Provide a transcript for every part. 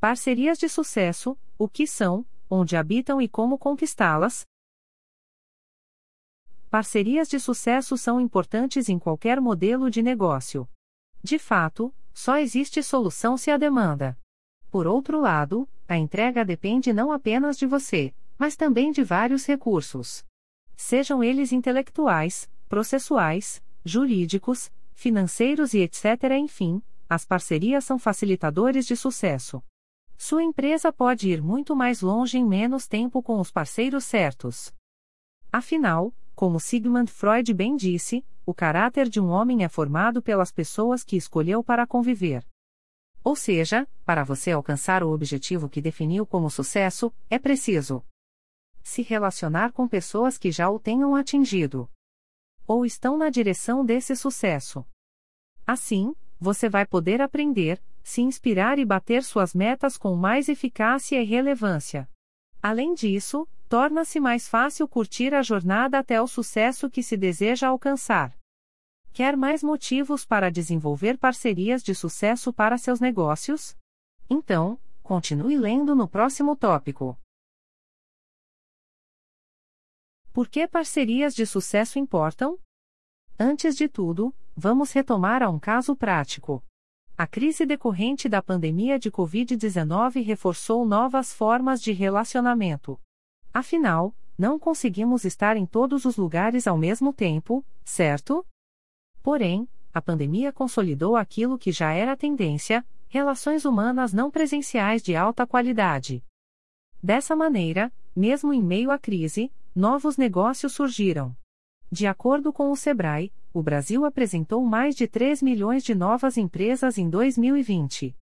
Parcerias de sucesso: o que são, onde habitam e como conquistá-las? Parcerias de sucesso são importantes em qualquer modelo de negócio. De fato, só existe solução se a demanda. Por outro lado, a entrega depende não apenas de você, mas também de vários recursos. Sejam eles intelectuais, processuais, jurídicos, financeiros e etc. Enfim, as parcerias são facilitadores de sucesso. Sua empresa pode ir muito mais longe em menos tempo com os parceiros certos. Afinal, como Sigmund Freud bem disse, o caráter de um homem é formado pelas pessoas que escolheu para conviver. Ou seja, para você alcançar o objetivo que definiu como sucesso, é preciso se relacionar com pessoas que já o tenham atingido ou estão na direção desse sucesso. Assim, você vai poder aprender, se inspirar e bater suas metas com mais eficácia e relevância. Além disso, torna-se mais fácil curtir a jornada até o sucesso que se deseja alcançar. Quer mais motivos para desenvolver parcerias de sucesso para seus negócios? Então, continue lendo no próximo tópico. Por que parcerias de sucesso importam? Antes de tudo, vamos retomar a um caso prático. A crise decorrente da pandemia de Covid-19 reforçou novas formas de relacionamento. Afinal, não conseguimos estar em todos os lugares ao mesmo tempo, certo? Porém, a pandemia consolidou aquilo que já era tendência: relações humanas não presenciais de alta qualidade. Dessa maneira, mesmo em meio à crise, novos negócios surgiram. De acordo com o Sebrae, o Brasil apresentou mais de 3 milhões de novas empresas em 2020.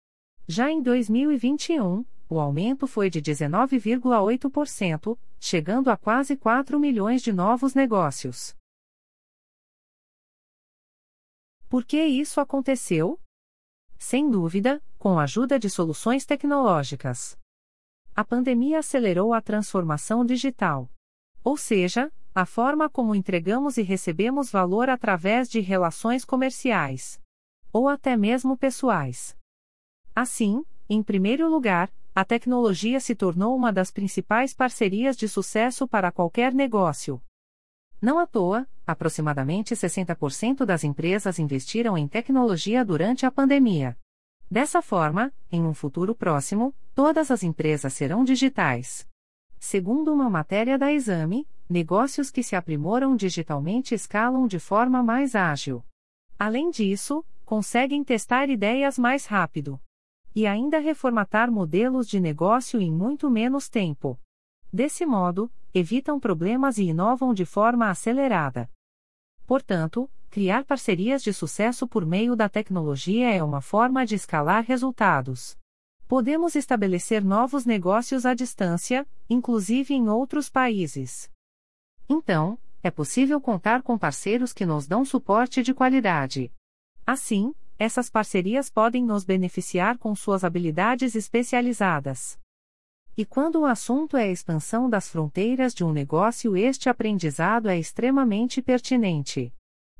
Já em 2021, o aumento foi de 19,8%, chegando a quase 4 milhões de novos negócios. Por que isso aconteceu? Sem dúvida, com a ajuda de soluções tecnológicas. A pandemia acelerou a transformação digital. Ou seja, a forma como entregamos e recebemos valor através de relações comerciais ou até mesmo pessoais. Assim, em primeiro lugar, a tecnologia se tornou uma das principais parcerias de sucesso para qualquer negócio. Não à toa, aproximadamente 60% das empresas investiram em tecnologia durante a pandemia. Dessa forma, em um futuro próximo, todas as empresas serão digitais. Segundo uma matéria da Exame, negócios que se aprimoram digitalmente escalam de forma mais ágil. Além disso, conseguem testar ideias mais rápido. E ainda reformatar modelos de negócio em muito menos tempo. Desse modo, evitam problemas e inovam de forma acelerada. Portanto, criar parcerias de sucesso por meio da tecnologia é uma forma de escalar resultados. Podemos estabelecer novos negócios à distância, inclusive em outros países. Então, é possível contar com parceiros que nos dão suporte de qualidade. Assim, essas parcerias podem nos beneficiar com suas habilidades especializadas. E quando o assunto é a expansão das fronteiras de um negócio, este aprendizado é extremamente pertinente.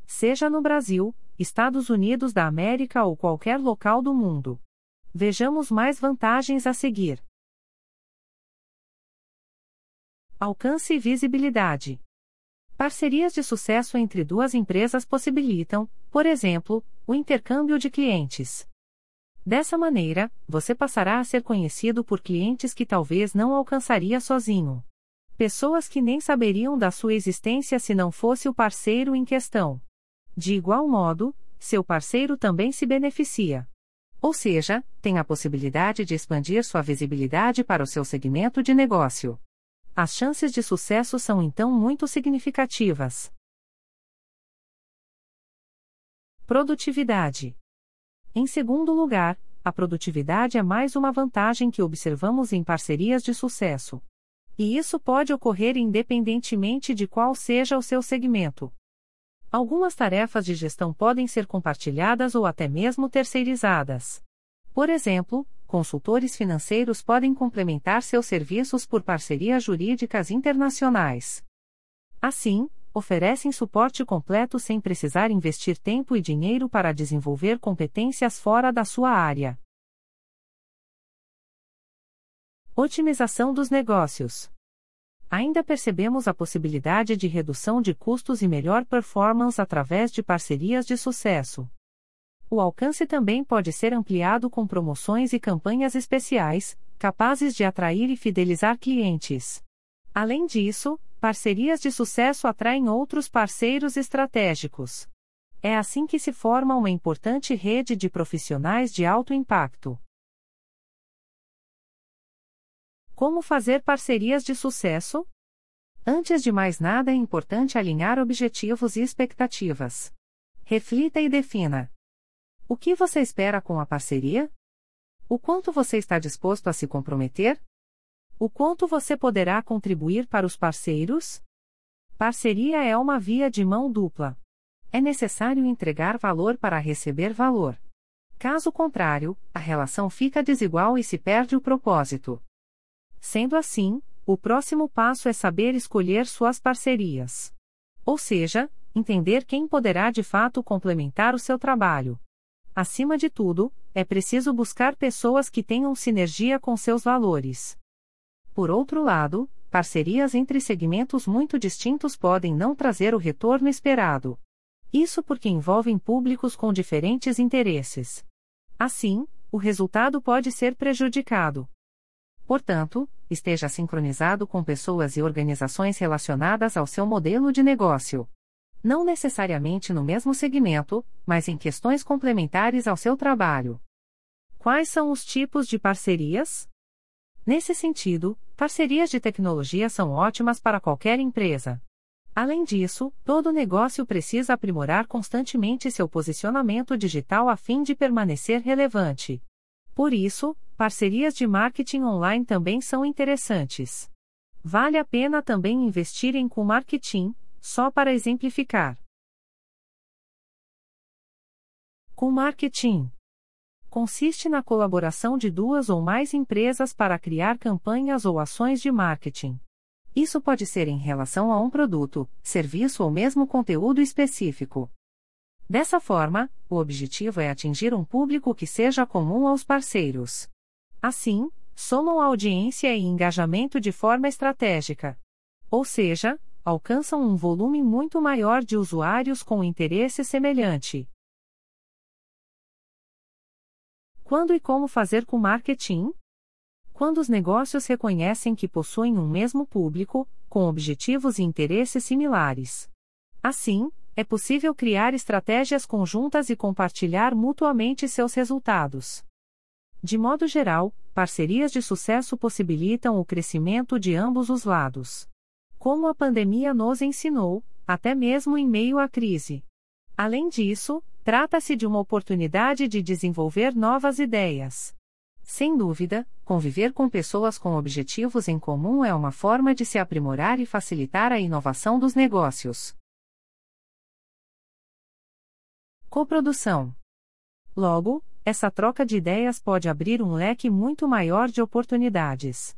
Seja no Brasil, Estados Unidos da América ou qualquer local do mundo. Vejamos mais vantagens a seguir. Alcance e visibilidade. Parcerias de sucesso entre duas empresas possibilitam, por exemplo, o intercâmbio de clientes. Dessa maneira, você passará a ser conhecido por clientes que talvez não alcançaria sozinho. Pessoas que nem saberiam da sua existência se não fosse o parceiro em questão. De igual modo, seu parceiro também se beneficia. Ou seja, tem a possibilidade de expandir sua visibilidade para o seu segmento de negócio. As chances de sucesso são então muito significativas. Produtividade. Em segundo lugar, a produtividade é mais uma vantagem que observamos em parcerias de sucesso. E isso pode ocorrer independentemente de qual seja o seu segmento. Algumas tarefas de gestão podem ser compartilhadas ou até mesmo terceirizadas. Por exemplo, consultores financeiros podem complementar seus serviços por parcerias jurídicas internacionais. Assim, oferecem suporte completo sem precisar investir tempo e dinheiro para desenvolver competências fora da sua área. Otimização dos negócios. Ainda percebemos a possibilidade de redução de custos e melhor performance através de parcerias de sucesso. O alcance também pode ser ampliado com promoções e campanhas especiais, capazes de atrair e fidelizar clientes. Além disso, parcerias de sucesso atraem outros parceiros estratégicos. É assim que se forma uma importante rede de profissionais de alto impacto. Como fazer parcerias de sucesso? Antes de mais nada, é importante alinhar objetivos e expectativas. Reflita e defina. O que você espera com a parceria? O quanto você está disposto a se comprometer? O quanto você poderá contribuir para os parceiros? Parceria é uma via de mão dupla. É necessário entregar valor para receber valor. Caso contrário, a relação fica desigual e se perde o propósito. Sendo assim, o próximo passo é saber escolher suas parcerias. Ou seja, entender quem poderá de fato complementar o seu trabalho. Acima de tudo, é preciso buscar pessoas que tenham sinergia com seus valores. Por outro lado, parcerias entre segmentos muito distintos podem não trazer o retorno esperado. Isso porque envolvem públicos com diferentes interesses. Assim, o resultado pode ser prejudicado. Portanto, esteja sincronizado com pessoas e organizações relacionadas ao seu modelo de negócio não necessariamente no mesmo segmento, mas em questões complementares ao seu trabalho. Quais são os tipos de parcerias? Nesse sentido, parcerias de tecnologia são ótimas para qualquer empresa. Além disso, todo negócio precisa aprimorar constantemente seu posicionamento digital a fim de permanecer relevante. Por isso, parcerias de marketing online também são interessantes. Vale a pena também investir em co-marketing, só para exemplificar. Com marketing consiste na colaboração de duas ou mais empresas para criar campanhas ou ações de marketing. Isso pode ser em relação a um produto, serviço ou mesmo conteúdo específico. Dessa forma, o objetivo é atingir um público que seja comum aos parceiros. Assim, somam audiência e engajamento de forma estratégica. Ou seja, alcançam um volume muito maior de usuários com interesse semelhante. Quando e como fazer com marketing? Quando os negócios reconhecem que possuem um mesmo público, com objetivos e interesses similares. Assim, é possível criar estratégias conjuntas e compartilhar mutuamente seus resultados. De modo geral, parcerias de sucesso possibilitam o crescimento de ambos os lados como a pandemia nos ensinou, até mesmo em meio à crise. Além disso, trata-se de uma oportunidade de desenvolver novas ideias. Sem dúvida, conviver com pessoas com objetivos em comum é uma forma de se aprimorar e facilitar a inovação dos negócios. Coprodução. Logo, essa troca de ideias pode abrir um leque muito maior de oportunidades.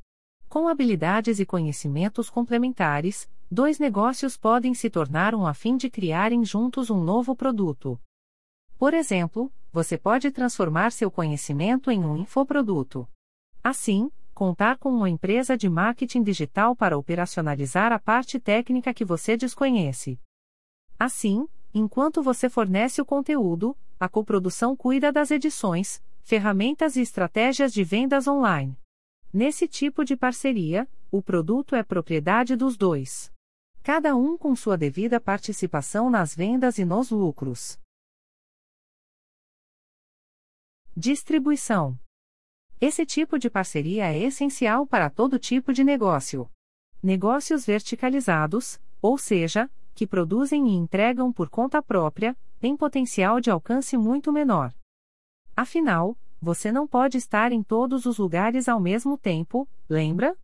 Com habilidades e conhecimentos complementares, dois negócios podem se tornar um a fim de criarem juntos um novo produto. Por exemplo, você pode transformar seu conhecimento em um infoproduto. Assim, contar com uma empresa de marketing digital para operacionalizar a parte técnica que você desconhece. Assim, enquanto você fornece o conteúdo, a coprodução cuida das edições, ferramentas e estratégias de vendas online. Nesse tipo de parceria, o produto é propriedade dos dois. Cada um com sua devida participação nas vendas e nos lucros. Distribuição. Esse tipo de parceria é essencial para todo tipo de negócio. Negócios verticalizados, ou seja, que produzem e entregam por conta própria, têm potencial de alcance muito menor. Afinal, você não pode estar em todos os lugares ao mesmo tempo, lembra?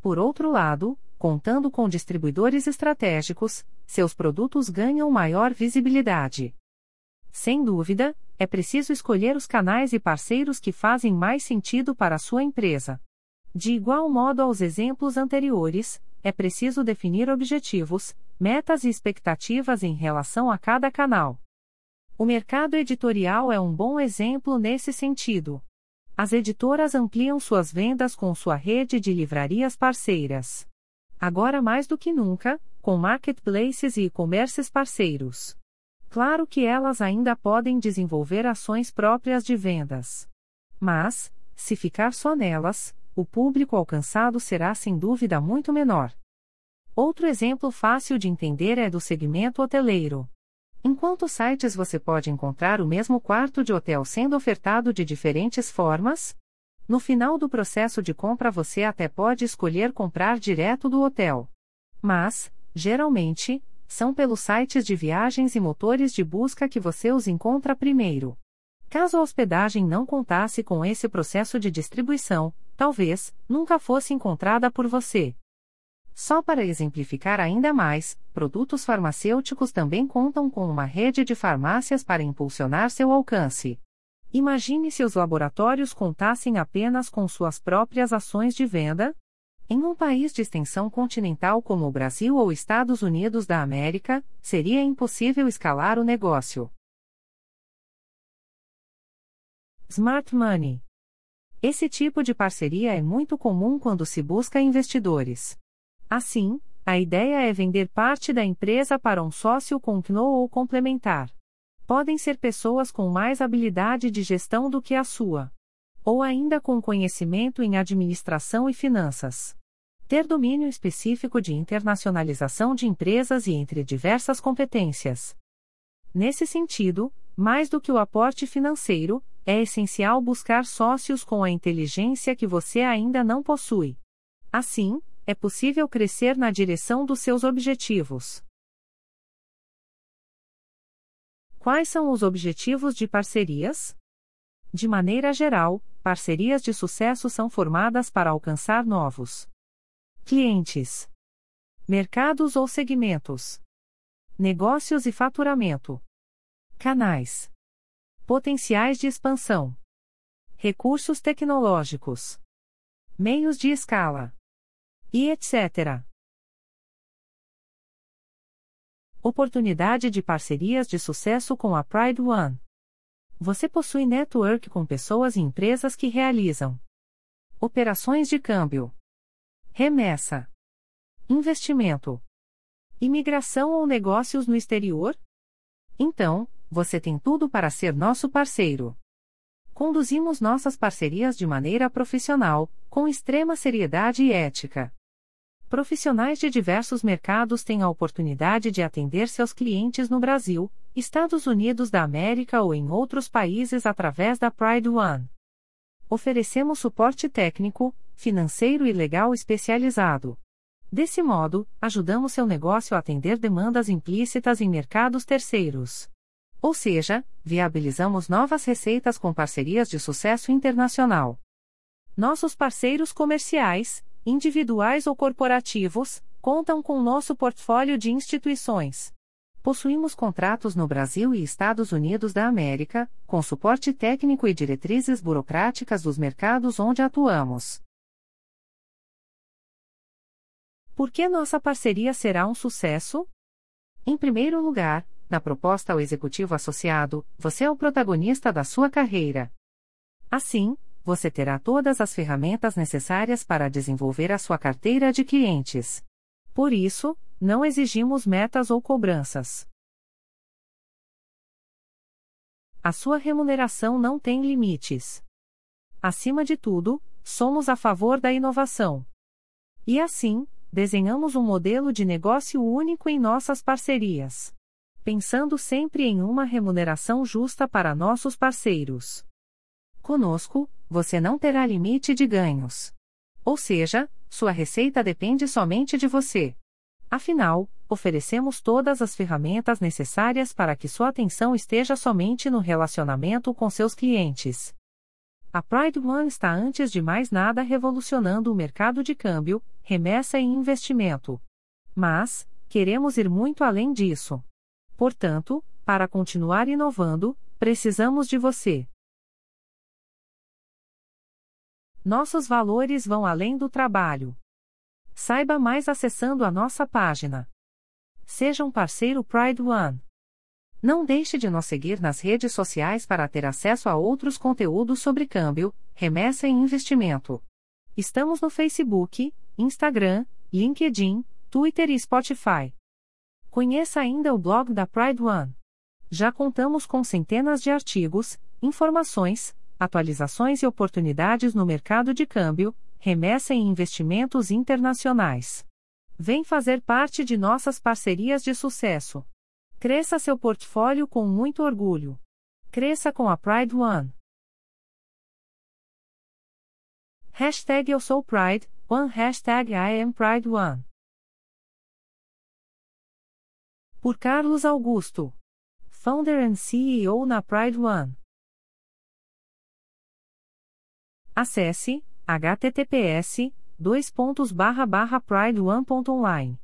Por outro lado, contando com distribuidores estratégicos, seus produtos ganham maior visibilidade. Sem dúvida, é preciso escolher os canais e parceiros que fazem mais sentido para a sua empresa. De igual modo aos exemplos anteriores, é preciso definir objetivos, metas e expectativas em relação a cada canal. O mercado editorial é um bom exemplo nesse sentido. As editoras ampliam suas vendas com sua rede de livrarias parceiras. Agora mais do que nunca, com marketplaces e e-commerces parceiros. Claro que elas ainda podem desenvolver ações próprias de vendas. Mas, se ficar só nelas, o público alcançado será sem dúvida muito menor. Outro exemplo fácil de entender é do segmento hoteleiro. Em quantos sites você pode encontrar o mesmo quarto de hotel sendo ofertado de diferentes formas? No final do processo de compra você até pode escolher comprar direto do hotel. Mas, geralmente, são pelos sites de viagens e motores de busca que você os encontra primeiro. Caso a hospedagem não contasse com esse processo de distribuição, talvez nunca fosse encontrada por você. Só para exemplificar ainda mais, produtos farmacêuticos também contam com uma rede de farmácias para impulsionar seu alcance. Imagine se os laboratórios contassem apenas com suas próprias ações de venda? Em um país de extensão continental como o Brasil ou Estados Unidos da América, seria impossível escalar o negócio. Smart Money. Esse tipo de parceria é muito comum quando se busca investidores. Assim, a ideia é vender parte da empresa para um sócio com KNO ou complementar. Podem ser pessoas com mais habilidade de gestão do que a sua. Ou ainda com conhecimento em administração e finanças. Ter domínio específico de internacionalização de empresas e entre diversas competências. Nesse sentido, mais do que o aporte financeiro, é essencial buscar sócios com a inteligência que você ainda não possui. Assim, é possível crescer na direção dos seus objetivos. Quais são os objetivos de parcerias? De maneira geral, parcerias de sucesso são formadas para alcançar novos clientes, mercados ou segmentos, negócios e faturamento, canais, potenciais de expansão, recursos tecnológicos, meios de escala e etc. Oportunidade de parcerias de sucesso com a Pride One. Você possui network com pessoas e empresas que realizam operações de câmbio, remessa, investimento, imigração ou negócios no exterior? Então, você tem tudo para ser nosso parceiro. Conduzimos nossas parcerias de maneira profissional, com extrema seriedade e ética. Profissionais de diversos mercados têm a oportunidade de atender seus clientes no Brasil, Estados Unidos da América ou em outros países através da Pride One. Oferecemos suporte técnico, financeiro e legal especializado. Desse modo, ajudamos seu negócio a atender demandas implícitas em mercados terceiros. Ou seja, viabilizamos novas receitas com parcerias de sucesso internacional. Nossos parceiros comerciais, individuais ou corporativos, contam com nosso portfólio de instituições. Possuímos contratos no Brasil e Estados Unidos da América, com suporte técnico e diretrizes burocráticas dos mercados onde atuamos. Por que nossa parceria será um sucesso? Em primeiro lugar, na proposta ao executivo associado, você é o protagonista da sua carreira. Assim, você terá todas as ferramentas necessárias para desenvolver a sua carteira de clientes. Por isso, não exigimos metas ou cobranças. A sua remuneração não tem limites. Acima de tudo, somos a favor da inovação. E assim, desenhamos um modelo de negócio único em nossas parcerias. Pensando sempre em uma remuneração justa para nossos parceiros. Conosco, você não terá limite de ganhos. Ou seja, sua receita depende somente de você. Afinal, oferecemos todas as ferramentas necessárias para que sua atenção esteja somente no relacionamento com seus clientes. A Pride One está antes de mais nada revolucionando o mercado de câmbio, remessa e investimento. Mas, queremos ir muito além disso. Portanto, para continuar inovando, precisamos de você. Nossos valores vão além do trabalho. Saiba mais acessando a nossa página. Seja um parceiro Pride One. Não deixe de nos seguir nas redes sociais para ter acesso a outros conteúdos sobre câmbio, Remessa em Investimento. Estamos no Facebook, Instagram, LinkedIn, Twitter e Spotify. Conheça ainda o blog da Pride One. Já contamos com centenas de artigos, informações, atualizações e oportunidades no mercado de câmbio, remessa e investimentos internacionais. Vem fazer parte de nossas parcerias de sucesso. Cresça seu portfólio com muito orgulho. Cresça com a Pride One. Hashtag Eu Sou Pride, One Hashtag I Am Pride One. Por Carlos Augusto. Founder and CEO na Pride One. Acesse https://pride1.online